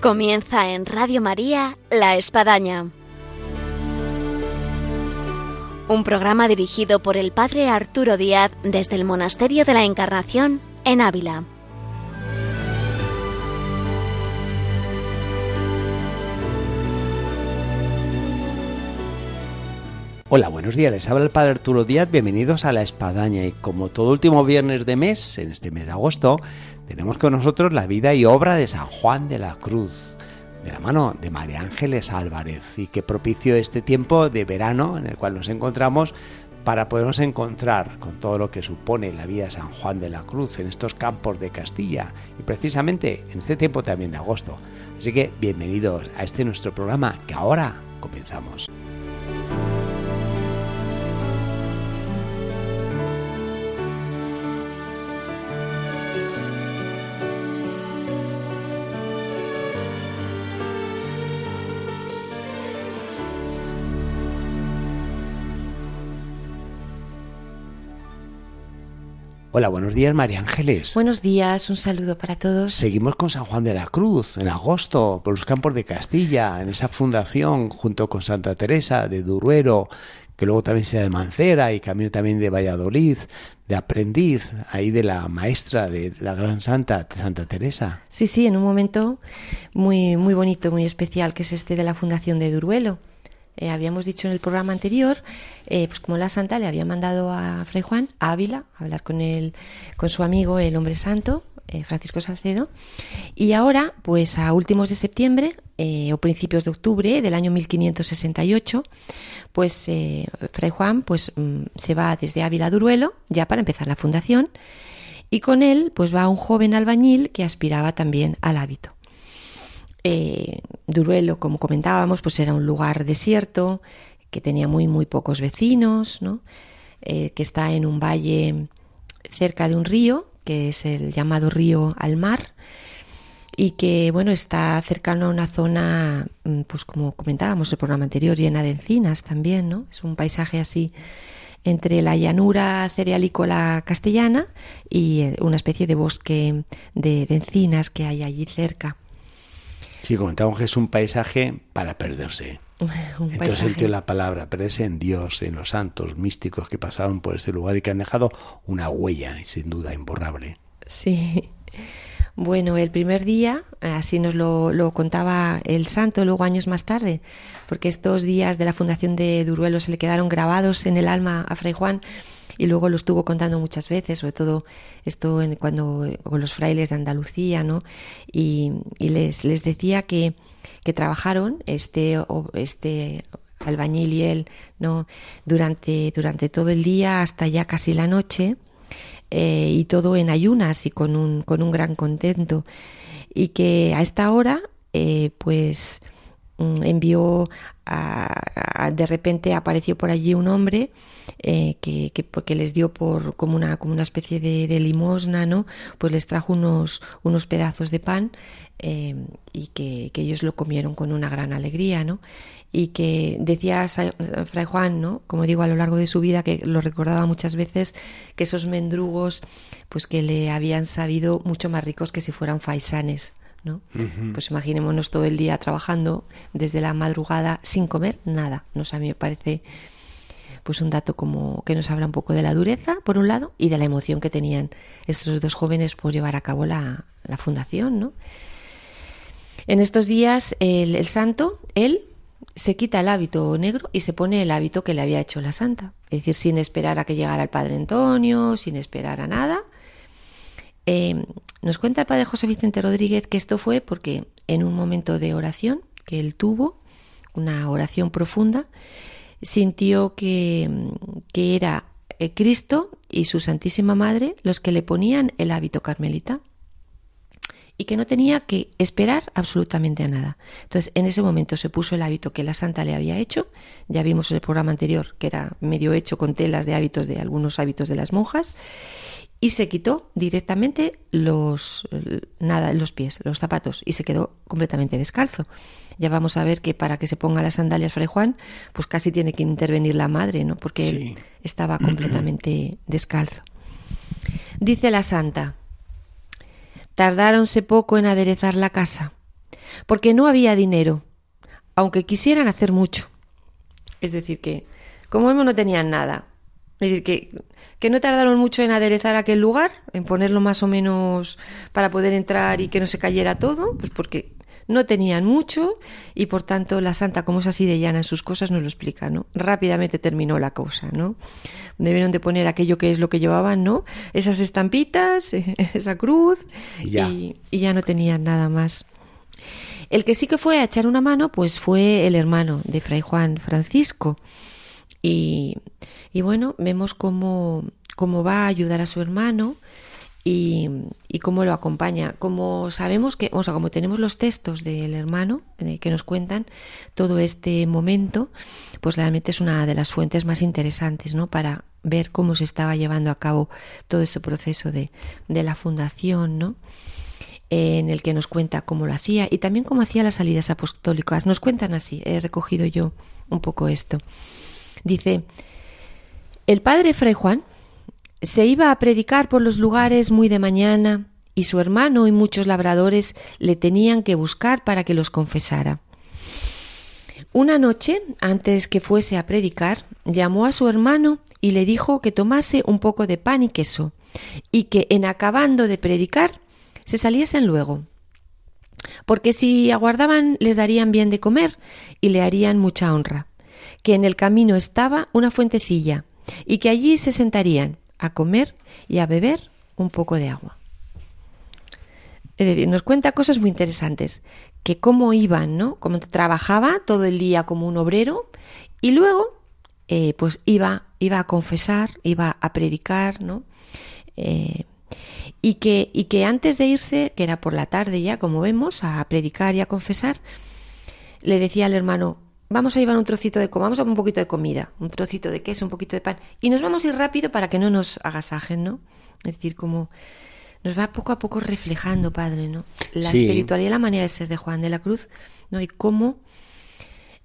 Comienza en Radio María La Espadaña. Un programa dirigido por el Padre Arturo Díaz desde el Monasterio de la Encarnación en Ávila. Hola, buenos días. Les habla el Padre Arturo Díaz. Bienvenidos a La Espadaña. Y como todo último viernes de mes, en este mes de agosto, tenemos con nosotros la vida y obra de San Juan de la Cruz, de la mano de María Ángeles Álvarez, y que propició este tiempo de verano en el cual nos encontramos para podernos encontrar con todo lo que supone la vida de San Juan de la Cruz en estos campos de Castilla y precisamente en este tiempo también de agosto. Así que bienvenidos a este nuestro programa que ahora comenzamos. Hola, buenos días, María Ángeles. Buenos días, un saludo para todos. Seguimos con San Juan de la Cruz en agosto, por los campos de Castilla, en esa fundación junto con Santa Teresa de Duruero, que luego también sea de Mancera y camino también de Valladolid, de aprendiz ahí de la maestra de la gran santa Santa Teresa. Sí, sí, en un momento muy muy bonito, muy especial, que es este de la fundación de Duruelo. Eh, habíamos dicho en el programa anterior, eh, pues como la santa le había mandado a Fray Juan a Ávila a hablar con él, con su amigo el hombre santo, eh, Francisco Salcedo, y ahora, pues a últimos de septiembre o principios de octubre del año 1568, pues Fray Juan pues mm, se va desde Ávila a Duruelo ya para empezar la fundación y con él pues va un joven albañil que aspiraba también al hábito. Eh, Duruelo, como comentábamos, pues era un lugar desierto, que tenía muy, muy pocos vecinos, ¿no? Eh, que está en un valle cerca de un río, que es el llamado río Almar, y que, bueno, está cercano a una zona, mm, pues como comentábamos el programa anterior, llena de encinas también, ¿no? Es un paisaje así entre la llanura cerealícola castellana y eh, una especie de bosque de encinas que hay allí cerca. Sí, comentábamos que es un paisaje para perderse. Entonces sentido la palabra, perderse en Dios, en los santos místicos que pasaron por ese lugar y que han dejado una huella, sin duda, imborrable. Sí. Bueno, el primer día, así nos lo, lo, contaba el santo luego años más tarde, porque estos días de la fundación de Duruelo se le quedaron grabados en el alma a Fray Juan y luego lo estuvo contando muchas veces, sobre todo esto en, cuando con los frailes de Andalucía, ¿no? Y, les, les decía que, que trabajaron este, este albañil y él, ¿no? Durante, durante todo el día hasta ya casi la noche eh, y todo en ayunas y con un, con un gran contento. Y que a esta hora, eh, pues mm, envió de repente apareció por allí un hombre eh, que, que, les dio por como una como una especie de, limosna no pues les trajo unos unos pedazos de pan eh, y que, ellos lo comieron con una gran alegría no y que decía Fray Juan como digo a lo largo de su vida que lo recordaba muchas veces que esos mendrugos pues que le habían sabido mucho más ricos que si fueran faisanes ¿no? Pues imaginémonos todo el día trabajando desde la madrugada sin comer nada. Nos a mí me parece pues un dato como que nos habla un poco de la dureza, por un lado, y de la emoción que tenían estos dos jóvenes por llevar a cabo la, fundación, ¿no? En estos días el, el santo, él se quita el hábito negro y se pone el hábito que le había hecho la santa. Es decir, sin esperar a que llegara el padre Antonio, sin esperar a nada. Eh, nos cuenta el padre José Vicente Rodríguez que esto fue porque en un momento de oración que él tuvo, una oración profunda, sintió que, que era eh, Cristo y su Santísima Madre los que le ponían el hábito carmelita y que no tenía que esperar absolutamente a nada. Entonces, en ese momento se puso el hábito que la santa le había hecho, ya vimos en el programa anterior que era medio hecho con telas de hábitos de algunos hábitos de las monjas, y se quitó directamente los nada los pies, los zapatos y se quedó completamente descalzo. Ya vamos a ver que para que se ponga las sandalias Fray Juan, pues casi tiene que intervenir la madre, ¿no? Porque estaba completamente descalzo. Dice la santa: Tardáronse poco en aderezar la casa, porque no había dinero, aunque quisieran hacer mucho. Es decir, que como vemos no tenían nada. Es decir, que, que no tardaron mucho en aderezar aquel lugar, en ponerlo más o menos para poder entrar y que no se cayera todo, pues porque no tenían mucho y por tanto la santa, como es así de llana en sus cosas, nos lo explica, ¿no? Rápidamente terminó la cosa, ¿no? Debieron de poner aquello que es lo que llevaban, ¿no? Esas estampitas, esa cruz y ya, y, ya no tenían nada más. El que sí que fue a echar una mano, pues fue el hermano de Fray Juan Francisco. Y, y bueno, vemos cómo, cómo va a ayudar a su hermano y, cómo lo acompaña. Como sabemos que, o sea, como tenemos los textos del hermano eh, que nos cuentan todo este momento, pues realmente es una de las fuentes más interesantes, ¿no? Para ver cómo se estaba llevando a cabo todo este proceso de, de la fundación, ¿no? en el que nos cuenta cómo lo hacía y también cómo hacía las salidas apostólicas. Nos cuentan así, he recogido yo un poco esto. Dice, el padre Fray Juan se iba a predicar por los lugares muy de mañana y su hermano y muchos labradores le tenían que buscar para que los confesara. Una noche, antes que fuese a predicar, llamó a su hermano y le dijo que tomase un poco de pan y queso, y que en acabando de predicar se saliesen luego, porque si aguardaban les darían bien de comer y le harían mucha honra, que en el camino estaba una fuentecilla, y que allí se sentarían, a comer y a beber un poco de agua. Es decir, nos cuenta cosas muy interesantes, que cómo iban, ¿no? Cómo trabajaba todo el día como un obrero y luego, eh, pues iba, iba a confesar, iba a predicar, ¿no? Eh, y, que, y que antes de irse, que era por la tarde ya, como vemos, a predicar y a confesar, le decía al hermano, vamos a llevar un trocito de vamos a un poquito de comida, un trocito de queso, un poquito de pan, y nos vamos a ir rápido para que no nos agasajen, ¿no? Es decir, como nos va poco a poco reflejando, Padre, ¿no? La espiritualidad y la manera de ser de Juan de la Cruz, ¿no? Y cómo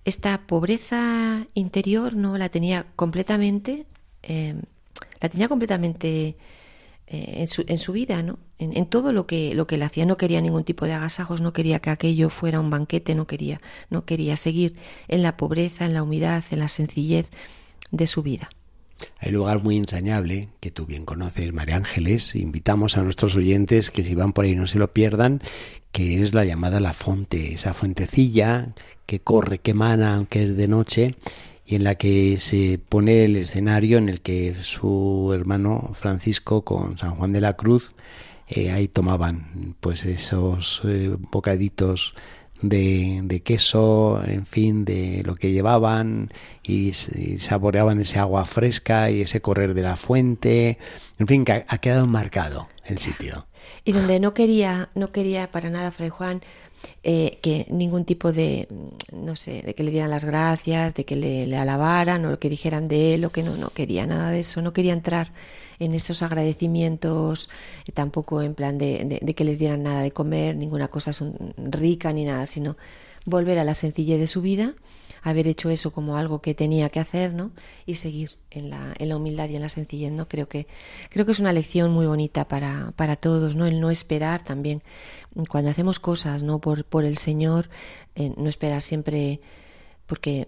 esta pobreza interior, ¿no? La tenía completamente, eh, la tenía completamente eh, en, su, en, su, vida, ¿no? En, en, todo lo que, lo que le hacía. No quería ningún tipo de agasajos, no quería que aquello fuera un banquete, no quería, no quería seguir en la pobreza, en la humildad, en la sencillez de su vida. Hay un lugar muy entrañable que tú bien conoces, María Ángeles. Invitamos a nuestros oyentes que si van por ahí no se lo pierdan, que es la llamada La Fonte, esa fuentecilla que corre, que emana, aunque es de noche, y en la que se pone el escenario en el que su hermano Francisco con San Juan de la Cruz eh, ahí tomaban pues esos eh, bocaditos de, queso, en fin, de lo que llevaban y, saboreaban ese agua fresca y ese correr de la fuente, en fin, ha, quedado marcado el sitio. Y donde no quería, no quería para nada Fray Juan eh, que ningún tipo de, no sé, de que le dieran las gracias, de que le, alabaran o que dijeran de él o que no, no quería nada de eso, no quería entrar en esos agradecimientos, eh, tampoco en plan de, de, que les dieran nada de comer, ninguna cosa rica ni nada, sino volver a la sencillez de su vida haber hecho eso como algo que tenía que hacer, ¿no? Y seguir en la, en la humildad y en la sencillez, ¿no? Creo que, creo que es una lección muy bonita para, para todos, ¿no? El no esperar también, cuando hacemos cosas, ¿no? Por, por el Señor, eh, no esperar siempre porque,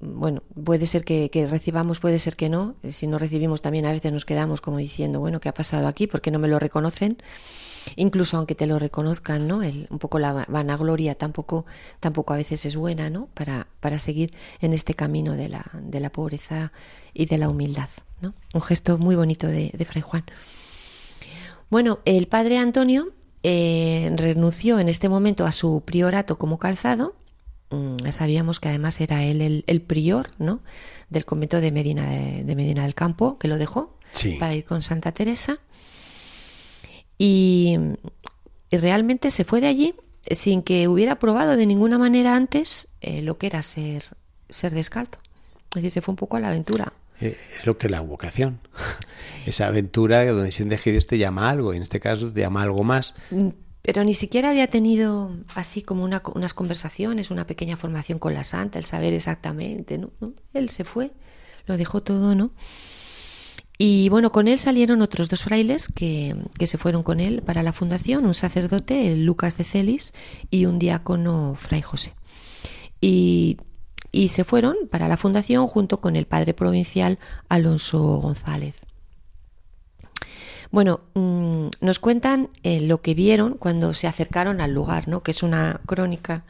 bueno, puede ser que, recibamos, puede ser que no. Si no recibimos también a veces nos quedamos como diciendo, bueno, ¿qué ha pasado aquí? ¿Por qué no me lo reconocen? incluso aunque te lo reconozcan, ¿no? El, un poco la vanagloria tampoco, tampoco a veces es buena, ¿no? Para, para seguir en este camino de la, de la pobreza y de la humildad, ¿no? Un gesto muy bonito de, de Fray Juan. Bueno, el padre Antonio eh, renunció en este momento a su priorato como calzado. Mm, sabíamos que además era él el, prior, ¿no? Del convento de Medina, de, Medina del Campo, que lo dejó para ir con Santa Teresa. Y, realmente se fue de allí sin que hubiera probado de ninguna manera antes eh, lo que era ser, ser descalzo. Es decir, se fue un poco a la aventura. Eh, es lo que es la vocación. Esa aventura donde sientes que Dios te llama algo, y en este caso te llama algo más. Pero ni siquiera había tenido así como una, unas conversaciones, una pequeña formación con la santa, el saber exactamente, ¿no? Él se fue, lo dejó todo, ¿no? Y bueno, con él salieron otros dos frailes que, que, se fueron con él para la fundación, un sacerdote, el Lucas de Celis, y un diácono, Fray José. Y, y se fueron para la fundación junto con el padre provincial Alonso González. Bueno, mm, nos cuentan eh, lo que vieron cuando se acercaron al lugar, ¿no? Que es una crónica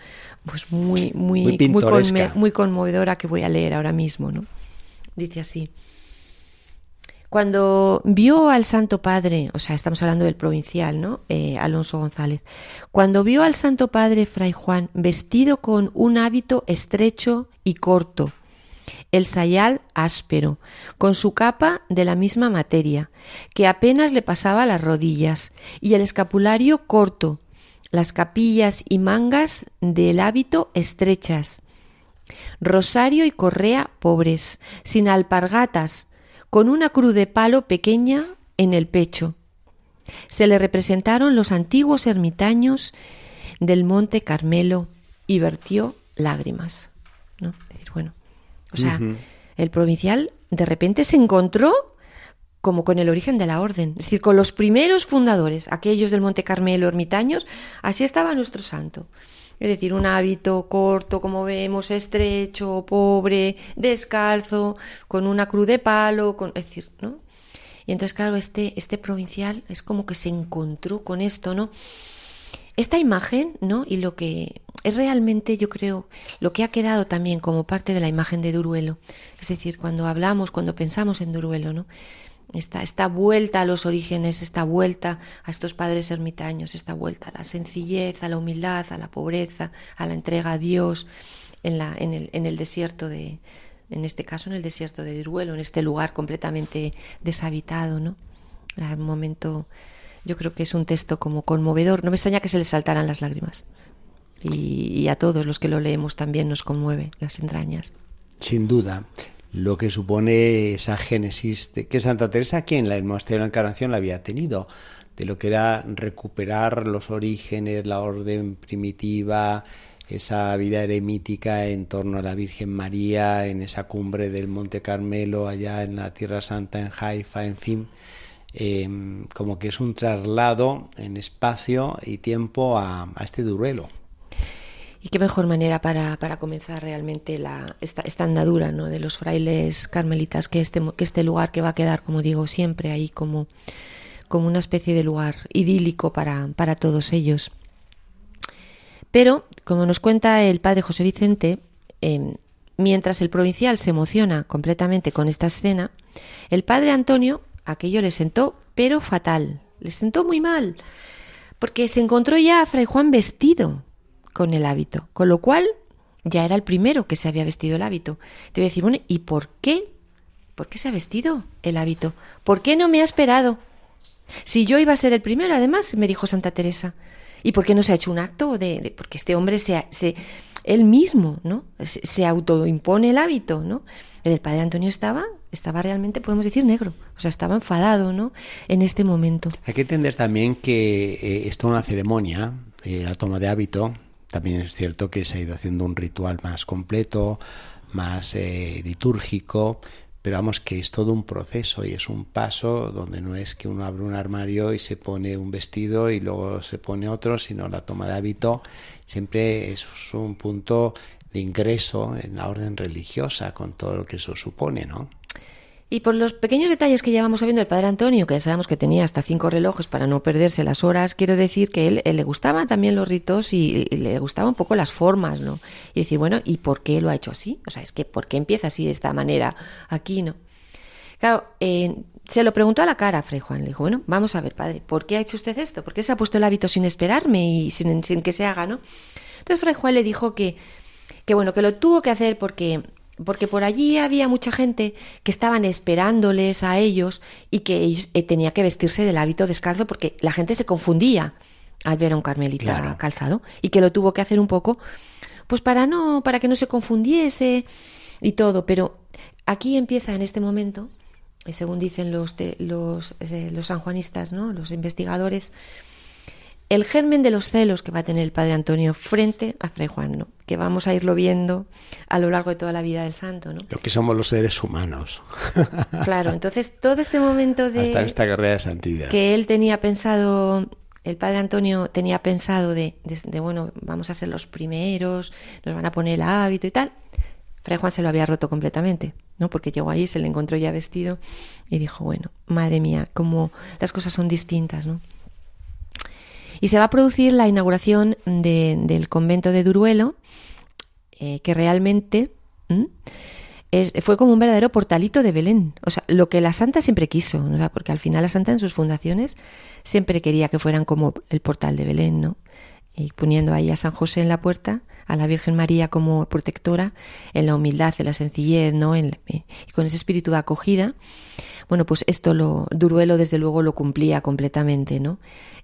pues muy muy muy, conmovedora que voy a leer ahora mismo, ¿no? Dice así: Cuando vio al Santo Padre, o sea, estamos hablando del provincial, ¿no? Eh, Alonso González. Cuando vio al Santo Padre Fray Juan vestido con un hábito estrecho y corto, el sayal áspero, con su capa de la misma materia, que apenas le pasaba las rodillas, y el escapulario corto, las capillas y mangas del hábito estrechas, rosario y correa pobres, sin alpargatas, con una cruz de palo pequeña en el pecho. Se le representaron los antiguos ermitaños del monte Carmelo y vertió lágrimas. O sea, el provincial de repente se encontró como con el origen de la orden, es decir, con los primeros fundadores, aquellos del Monte Carmelo, ermitaños, así estaba nuestro santo. Es decir, un hábito corto, como vemos, estrecho, pobre, descalzo, con una cruz de palo, con, es decir, ¿no? Y entonces, claro, este, este provincial es como que se encontró con esto, ¿no? Esta imagen, ¿no? Y lo que es realmente, yo creo, lo que ha quedado también como parte de la imagen de Duruelo. Es decir, cuando hablamos, cuando pensamos en Duruelo, ¿no? Esta, esta vuelta a los orígenes, esta vuelta a estos padres ermitaños, esta vuelta a la sencillez, a la humildad, a la pobreza, a la entrega a Dios en, la, en, el, en el desierto de, en este caso en el desierto de Duruelo, en este lugar completamente deshabitado, ¿no? Al momento yo creo que es un texto como conmovedor. No me extraña que se le saltaran las lágrimas. Y, a todos los que lo leemos también nos conmueve las entrañas. Sin duda lo que supone esa génesis de que Santa Teresa aquí en el monasterio de la Encarnación la había tenido, de lo que era recuperar los orígenes, la orden primitiva, esa vida eremítica en torno a la Virgen María, en esa cumbre del Monte Carmelo, allá en la Tierra Santa, en Haifa, en fin, Em, como que es un traslado en espacio y tiempo a, este duelo. Y qué mejor manera para, para comenzar realmente la, esta, andadura ¿no? de los frailes carmelitas que este, que este lugar que va a quedar, como digo, siempre ahí como, como una especie de lugar idílico para, para todos ellos. Pero, como nos cuenta el padre José Vicente, em, mientras el provincial se emociona completamente con esta escena, el padre Antonio aquello le sentó, pero fatal, le sentó muy mal, porque se encontró ya a Fray Juan vestido con el hábito, con lo cual ya era el primero que se había vestido el hábito. Te voy a decir, bueno, ¿y por qué? ¿Por qué se ha vestido el hábito? ¿Por qué no me ha esperado? Si yo iba a ser el primero, además, me dijo Santa Teresa. ¿Y por qué no se ha hecho un acto de, porque este hombre se, se él mismo, ¿no? Se, se autoimpone el hábito, ¿no? El padre Antonio estaba estaba realmente, podemos decir, negro. O sea, estaba enfadado, ¿no? En este momento. Hay que entender también que eh, esto es una ceremonia, eh, la toma de hábito. También es cierto que se ha ido haciendo un ritual más completo, más eh, litúrgico, pero vamos que es todo un proceso y es un paso donde no es que uno abre un armario y se pone un vestido y luego se pone otro, sino la toma de hábito siempre es un punto de ingreso en la orden religiosa con todo lo que eso supone, ¿no? Y por los pequeños detalles que llevamos sabiendo del padre Antonio, que ya sabemos que tenía hasta cinco relojes para no perderse las horas, quiero decir que él, él le gustaban también los ritos y, le gustaban un poco las formas, ¿no? Y decir, bueno, ¿y por qué lo ha hecho así? O sea, es que ¿por qué empieza así de esta manera aquí, no? Claro, eh, se lo preguntó a la cara Fray Juan. Le dijo, bueno, vamos a ver, padre, ¿por qué ha hecho usted esto? ¿Por qué se ha puesto el hábito sin esperarme y sin, sin que se haga, no? Entonces Fray Juan le dijo que, que bueno, que lo tuvo que hacer porque porque por allí había mucha gente que estaban esperándoles a ellos y que ellos, eh, tenía que vestirse del hábito descalzo porque la gente se confundía al ver a un carmelita calzado y que lo tuvo que hacer un poco pues para no para que no se confundiese y todo. Pero aquí empieza en este momento según dicen los los, eh, los sanjuanistas no los investigadores el germen de los celos que va a tener el padre Antonio frente a Fray Juan, ¿no? que vamos a irlo viendo a lo largo de toda la vida del santo. ¿no? Lo que somos los seres humanos. Claro, entonces todo este momento de... Hasta esta carrera de santidad. Que él tenía pensado, el padre Antonio tenía pensado de, de, bueno, vamos a ser los primeros, nos van a poner el hábito y tal. Fray Juan se lo había roto completamente, ¿no? Porque llegó ahí, se le encontró ya vestido y dijo, bueno, madre mía, como las cosas son distintas, ¿no? Y se va a producir la inauguración del convento de Duruelo, eh, que realmente fue como un verdadero portalito de Belén. O sea, lo que la santa siempre quiso, porque al final la santa en sus fundaciones siempre quería que fueran como el portal de Belén, ¿no? Y poniendo ahí a San José en la puerta, a la Virgen María como protectora, en la humildad, en la sencillez, ¿no? y con ese espíritu de acogida. Bueno, pues esto lo, Duruelo desde luego lo cumplía completamente, ¿no?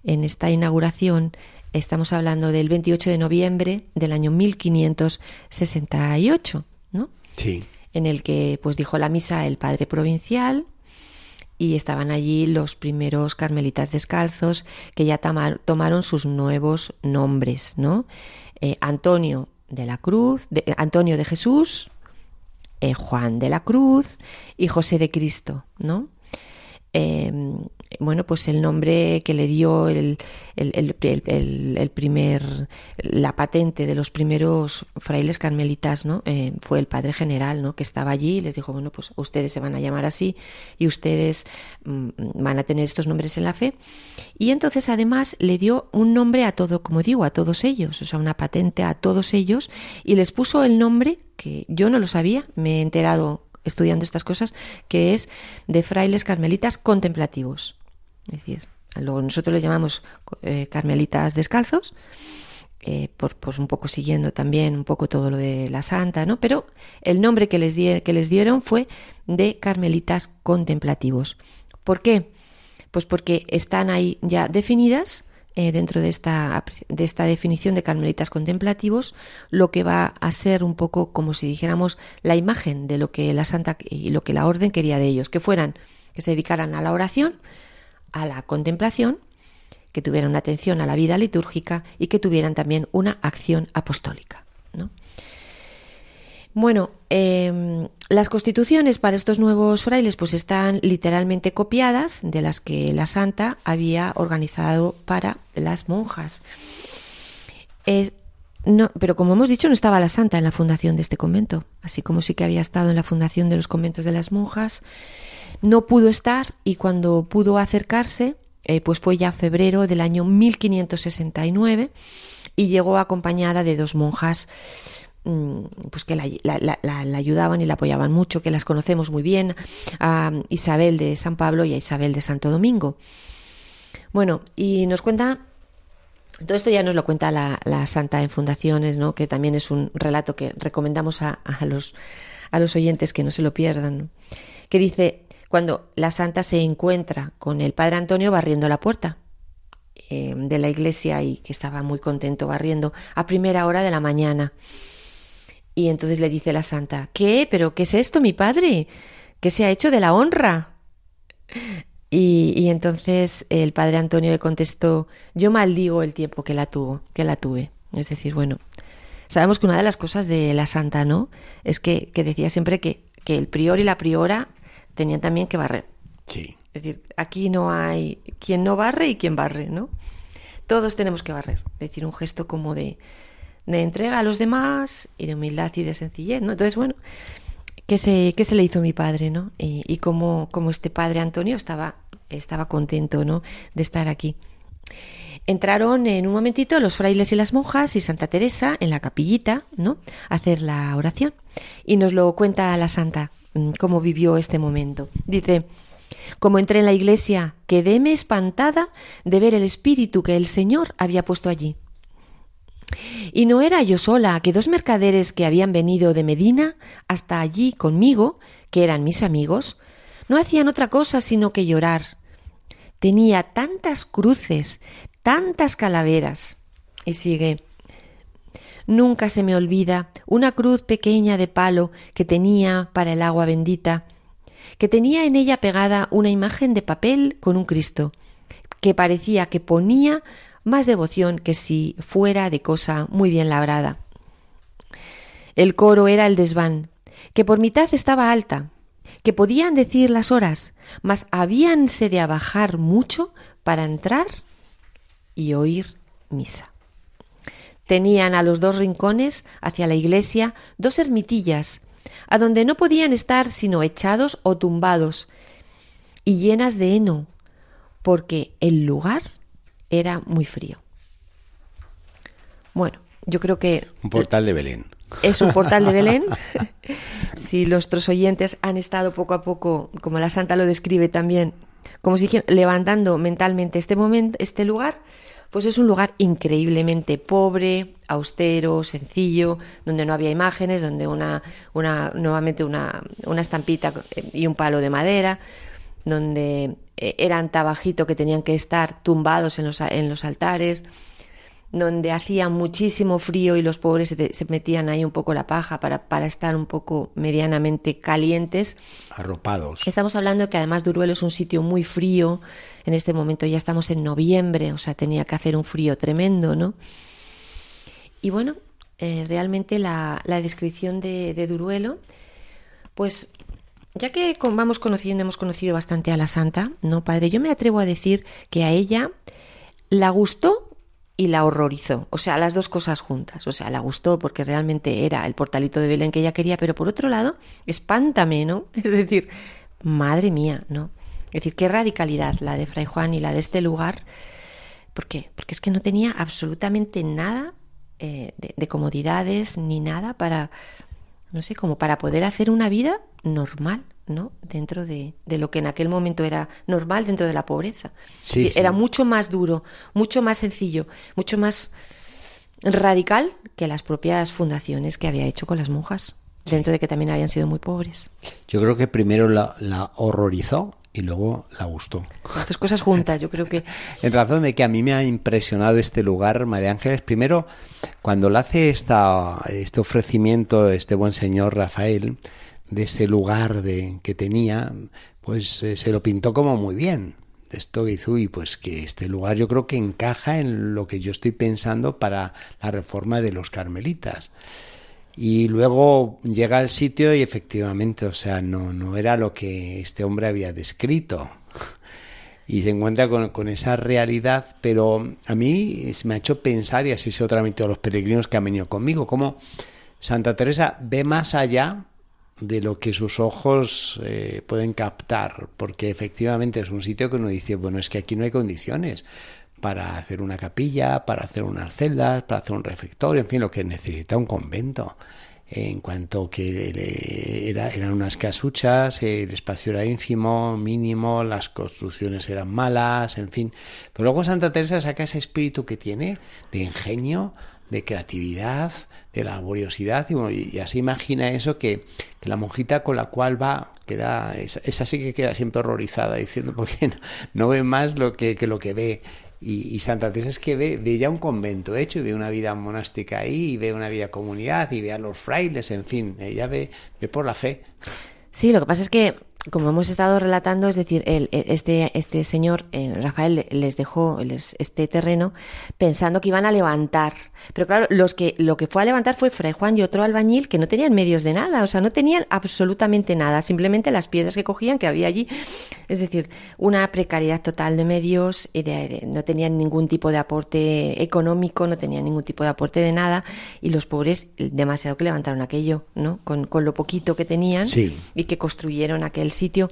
En esta inauguración estamos hablando del 28 de noviembre del año 1568, ¿no? Sí. En el que pues dijo la misa el padre provincial y estaban allí los primeros carmelitas descalzos que ya tomaron sus nuevos nombres, ¿no? Eh, Antonio de la Cruz, de, Antonio de Jesús, eh, Juan de la Cruz y José de Cristo, ¿no? Bueno, pues el nombre que le dio el, el, primer, la patente de los primeros frailes carmelitas, ¿no? Eh, fue el padre general, ¿no? Que estaba allí y les dijo, bueno, pues ustedes se van a llamar así y ustedes mm, van a tener estos nombres en la fe. Y entonces además le dio un nombre a todo, como digo, a todos ellos, o sea, una patente a todos ellos y les puso el nombre que yo no lo sabía, me he enterado estudiando estas cosas, que es de frailes carmelitas contemplativos. Es decir, luego nosotros les llamamos eh, carmelitas descalzos, eh, por, pues un poco siguiendo también un poco todo lo de la santa, ¿no? Pero el nombre que les, que les dieron fue de carmelitas contemplativos. ¿Por qué? Pues porque están ahí ya definidas eh, dentro de esta, de esta definición de carmelitas contemplativos lo que va a ser un poco como si dijéramos la imagen de lo que la santa y lo que la orden quería de ellos, que fueran, que se dedicaran a la oración, a la contemplación, que tuvieran una atención a la vida litúrgica y que tuvieran también una acción apostólica. ¿no? Bueno, em, las constituciones para estos nuevos frailes pues están literalmente copiadas de las que la santa había organizado para las monjas. No, pero como hemos dicho, no estaba la santa en la fundación de este convento, así como sí que había estado en la fundación de los conventos de las monjas. No pudo estar y cuando pudo acercarse, eh, pues fue ya febrero del año 1569 y llegó acompañada de dos monjas Mm, pues que la, ayudaban y la apoyaban mucho, que las conocemos muy bien, a Isabel de San Pablo y a Isabel de Santo Domingo. Bueno, y nos cuenta, todo esto ya nos lo cuenta la, Santa en Fundaciones, ¿no? que también es un relato que recomendamos a, los, a los oyentes que no se lo pierdan, que dice, cuando la Santa se encuentra con el Padre Antonio barriendo la puerta, eh, de la iglesia y que estaba muy contento barriendo a primera hora de la mañana. Y entonces le dice la santa, ¿qué? ¿Pero qué es esto, mi padre? ¿Qué se ha hecho de la honra? Y, y, entonces el padre Antonio le contestó, yo maldigo el tiempo que la tuvo, que la tuve. Es decir, bueno, sabemos que una de las cosas de la santa, ¿no? Es que, que decía siempre que, que el prior y la priora tenían también que barrer. Sí. Es decir, aquí no hay quien no barre y quien barre, ¿no? Todos tenemos que barrer. Es decir, un gesto como de, de entrega a los demás y de humildad y de sencillez, ¿no? Entonces, bueno, ¿qué se, qué se le hizo a mi padre, ¿no? Y, como, como este padre Antonio estaba, estaba contento, ¿no? De estar aquí. Entraron en un momentito los frailes y las monjas y Santa Teresa en la capillita, ¿no? A hacer la oración. Y nos lo cuenta la santa, mm, cómo vivió este momento. Dice, como entré en la iglesia, quedéme espantada de ver el espíritu que el Señor había puesto allí. Y no era yo sola, que dos mercaderes que habían venido de Medina hasta allí conmigo, que eran mis amigos, no hacían otra cosa sino que llorar. Tenía tantas cruces, tantas calaveras. Y sigue. Nunca se me olvida una cruz pequeña de palo que tenía para el agua bendita, que tenía en ella pegada una imagen de papel con un Cristo, que parecía que ponía más devoción que si fuera de cosa muy bien labrada. El coro era el desván, que por mitad estaba alta, que podían decir las horas, mas habíanse de abajar mucho para entrar y oír misa. Tenían a los dos rincones, hacia la iglesia, dos ermitillas, a donde no podían estar sino echados o tumbados, y llenas de heno, porque el lugar era muy frío. Bueno, yo creo que... Un portal de Belén. Es un portal de Belén. si nuestros oyentes han estado poco a poco, como la santa lo describe también, como si levantando mentalmente este momento, este lugar, pues es un lugar increíblemente pobre, austero, sencillo, donde no había imágenes, donde una, una nuevamente una, una estampita y un palo de madera, donde eh, eran tabajito que tenían que estar tumbados en los, en los altares, donde hacía muchísimo frío y los pobres se, metían ahí un poco la paja para, para, estar un poco medianamente calientes. Arropados. Estamos hablando que además Duruelo es un sitio muy frío. En este momento ya estamos en noviembre, o sea, tenía que hacer un frío tremendo, ¿no? Y bueno, eh, realmente la, la descripción de, de, Duruelo, pues ya que vamos conociendo, hemos conocido bastante a la santa, ¿no, padre? Yo me atrevo a decir que a ella la gustó y la horrorizó. O sea, las dos cosas juntas. O sea, la gustó porque realmente era el portalito de Belén que ella quería, pero por otro lado, espántame, ¿no? Es decir, madre mía, ¿no? Es decir, qué radicalidad la de Fray Juan y la de este lugar. ¿Por qué? Porque es que no tenía absolutamente nada eh, de, de comodidades ni nada para, no sé, como para poder hacer una vida normal. ¿no? dentro de, de, lo que en aquel momento era normal dentro de la pobreza. Era mucho más duro, mucho más sencillo, mucho más radical que las propias fundaciones que había hecho con las monjas, dentro de que también habían sido muy pobres. Yo creo que primero la, la horrorizó y luego la gustó. Las dos cosas juntas, yo creo que... en razón de que a mí me ha impresionado este lugar, María Ángeles, primero, cuando le hace esta, este ofrecimiento este buen señor Rafael, de ese lugar de, que tenía, pues eh, se lo pintó como muy bien. De esto que hizo y pues que este lugar yo creo que encaja en lo que yo estoy pensando para la reforma de los carmelitas. Y luego llega al sitio y efectivamente, o sea, no, no era lo que este hombre había descrito. Y se encuentra con, con esa realidad, pero a mí me ha hecho pensar, y así se lo transmitido a los peregrinos que han venido conmigo, como Santa Teresa ve más allá de lo que sus ojos eh, pueden captar, porque efectivamente es un sitio que uno dice, bueno, es que aquí no hay condiciones para hacer una capilla, para hacer unas celdas, para hacer un refectorio, en fin, lo que necesita un convento. En cuanto que era, eran unas casuchas, el espacio era ínfimo, mínimo, las construcciones eran malas, en fin. Pero luego Santa Teresa saca ese espíritu que tiene de ingenio, de creatividad, de la laboriosidad y, así imagina eso que, la monjita con la cual va queda esa, sí que queda siempre horrorizada diciendo porque no, ve más lo que, lo que ve y, Santa Teresa es que ve, ve, ya un convento hecho y ve una vida monástica ahí y ve una vida comunidad y ve a los frailes en fin ella ve ve por la fe sí lo que pasa es que como hemos estado relatando, es decir, el, este, este señor, eh, Rafael, les dejó este terreno pensando que iban a levantar. Pero claro, los que, lo que fue a levantar fue Fray Juan y otro albañil que no tenían medios de nada, o sea, no tenían absolutamente nada, simplemente las piedras que cogían que había allí. Es decir, una precariedad total de medios, no tenían ningún tipo de aporte económico, no tenían ningún tipo de aporte de nada, y los pobres demasiado que levantaron aquello, ¿no? Con, con lo poquito que tenían y que construyeron aquel sitio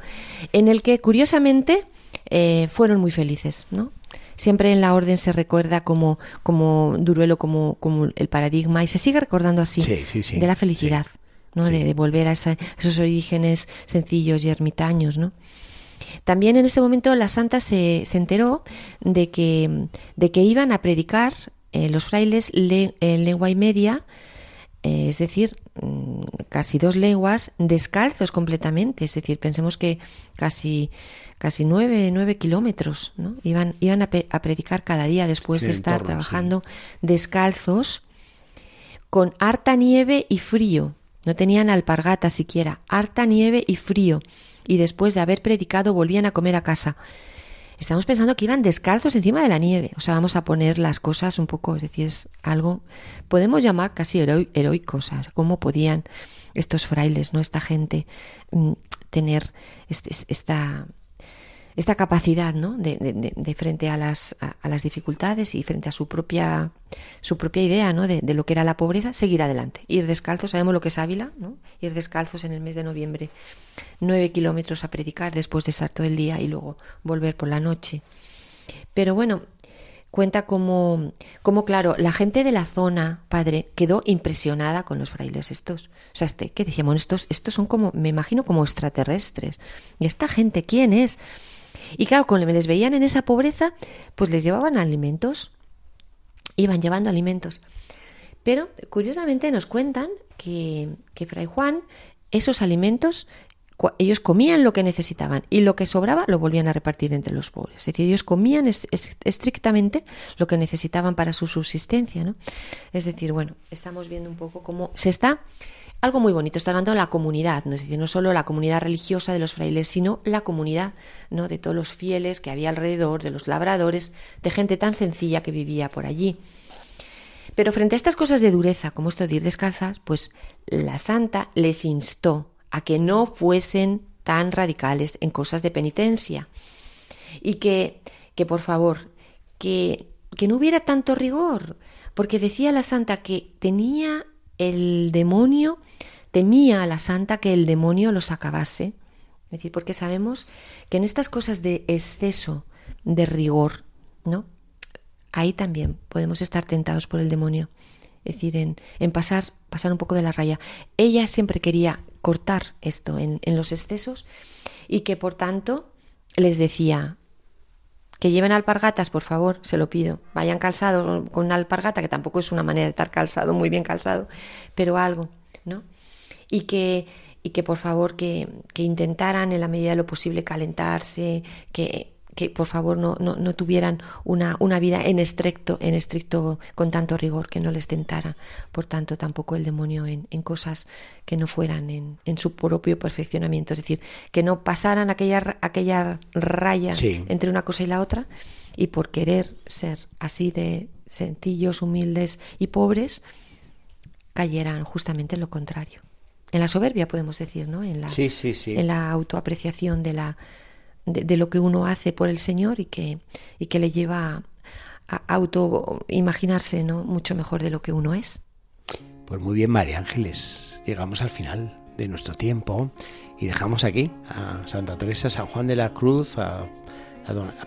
en el que, curiosamente, eh, fueron muy felices, ¿no? Siempre en la orden se recuerda como, como Duruelo, como, como el paradigma, y se sigue recordando así, de la felicidad, ¿no? De, volver a esos orígenes sencillos y ermitaños, ¿no? También en ese momento la santa se, se enteró de que, de que iban a predicar eh, los frailes en lengua y media, eh, es decir, mm, casi dos leguas descalzos completamente, es decir, pensemos que casi casi nueve, nueve kilómetros, ¿no? Iban, iban a, predicar cada día después de estar trabajando descalzos, con harta nieve y frío. No tenían alpargata siquiera, harta nieve y frío. Y después de haber predicado volvían a comer a casa. estamos pensando que iban descalzos encima de la nieve. O sea, vamos a poner las cosas un poco, es decir, es algo, podemos llamar casi heroico, o sea, cómo podían estos frailes, ¿no? Esta gente mm, tener este, esta, esta capacidad ¿no? de, de, frente a las, a, las dificultades y frente a su propia, su propia idea ¿no? de, lo que era la pobreza, seguir adelante. Ir descalzos, sabemos lo que es Ávila, ¿no? ir descalzos en el mes de noviembre, nueve kilómetros a predicar después de estar todo el día y luego volver por la noche. Pero bueno, cuenta como, como, claro, la gente de la zona, padre, quedó impresionada con los frailes estos. O sea, este, ¿qué decíamos? Estos, estos son como, me imagino, como extraterrestres. ¿Y esta gente quién es? Y claro, cuando les veían en esa pobreza, pues les llevaban alimentos, iban llevando alimentos. Pero curiosamente nos cuentan que, que Fray Juan, esos alimentos, ellos comían lo que necesitaban y lo que sobraba lo volvían a repartir entre los pobres. Es decir, ellos comían estrictamente lo que necesitaban para su subsistencia. ¿no? Es decir, bueno, estamos viendo un poco cómo se está algo muy bonito, está hablando de la comunidad, ¿no? es decir, no solo la comunidad religiosa de los frailes, sino la comunidad ¿no? de todos los fieles que había alrededor, de los labradores, de gente tan sencilla que vivía por allí. Pero frente a estas cosas de dureza, como esto de ir descalzas, pues la santa les instó a que no fuesen tan radicales en cosas de penitencia y que, que por favor, que, que no hubiera tanto rigor, porque decía la santa que tenía el demonio temía a la santa que el demonio los acabase. Es decir, porque sabemos que en estas cosas de exceso, de rigor, ¿no? Ahí también podemos estar tentados por el demonio. Es decir, en, en pasar, pasar un poco de la raya. Ella siempre quería cortar esto en, en los excesos y que por tanto les decía, que lleven alpargatas, por favor, se lo pido. Vayan calzados con una alpargata, que tampoco es una manera de estar calzado, muy bien calzado, pero algo, ¿no? Y que, y que por favor que, que intentaran en la medida de lo posible calentarse, que que por favor no, no, tuvieran una, una, vida en estricto, en estricto, con tanto rigor, que no les tentara, por tanto, tampoco el demonio en, en cosas que no fueran en, en, su propio perfeccionamiento, es decir, que no pasaran aquella, aquella raya entre una cosa y la otra, y por querer ser así de sencillos, humildes y pobres, cayeran justamente en lo contrario. En la soberbia, podemos decir, ¿no? En la, En la autoapreciación de la, de, lo que uno hace por el Señor y que, y que le lleva a auto imaginarse ¿no? mucho mejor de lo que uno es. Pues muy bien, María Ángeles, llegamos al final de nuestro tiempo y dejamos aquí a Santa Teresa, San Juan de la Cruz, a,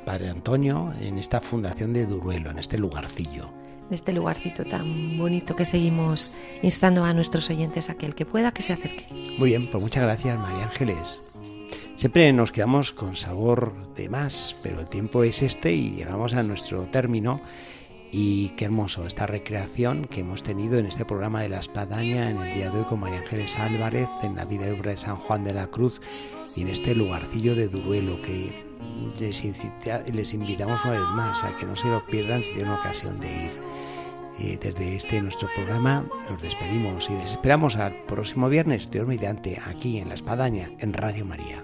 Padre Antonio en esta fundación de Duruelo, en este lugarcillo. En este lugarcito tan bonito que seguimos instando a nuestros oyentes a que el que pueda que se acerque. Muy bien, pues muchas gracias María Ángeles. Siempre nos quedamos con sabor de más, pero el tiempo es este y llegamos a nuestro término. Y qué hermoso esta recreación que hemos tenido en este programa de la Espadaña en el día de hoy con María Ángeles Álvarez, en la vida y obra de San Juan de la Cruz y en este lugarcillo de Duruelo que les, invitamos una vez más a que no se lo pierdan si tienen ocasión de ir. Y desde este nuestro programa nos despedimos y les esperamos al próximo viernes, Dios mediante, aquí en La Espadaña, en Radio María.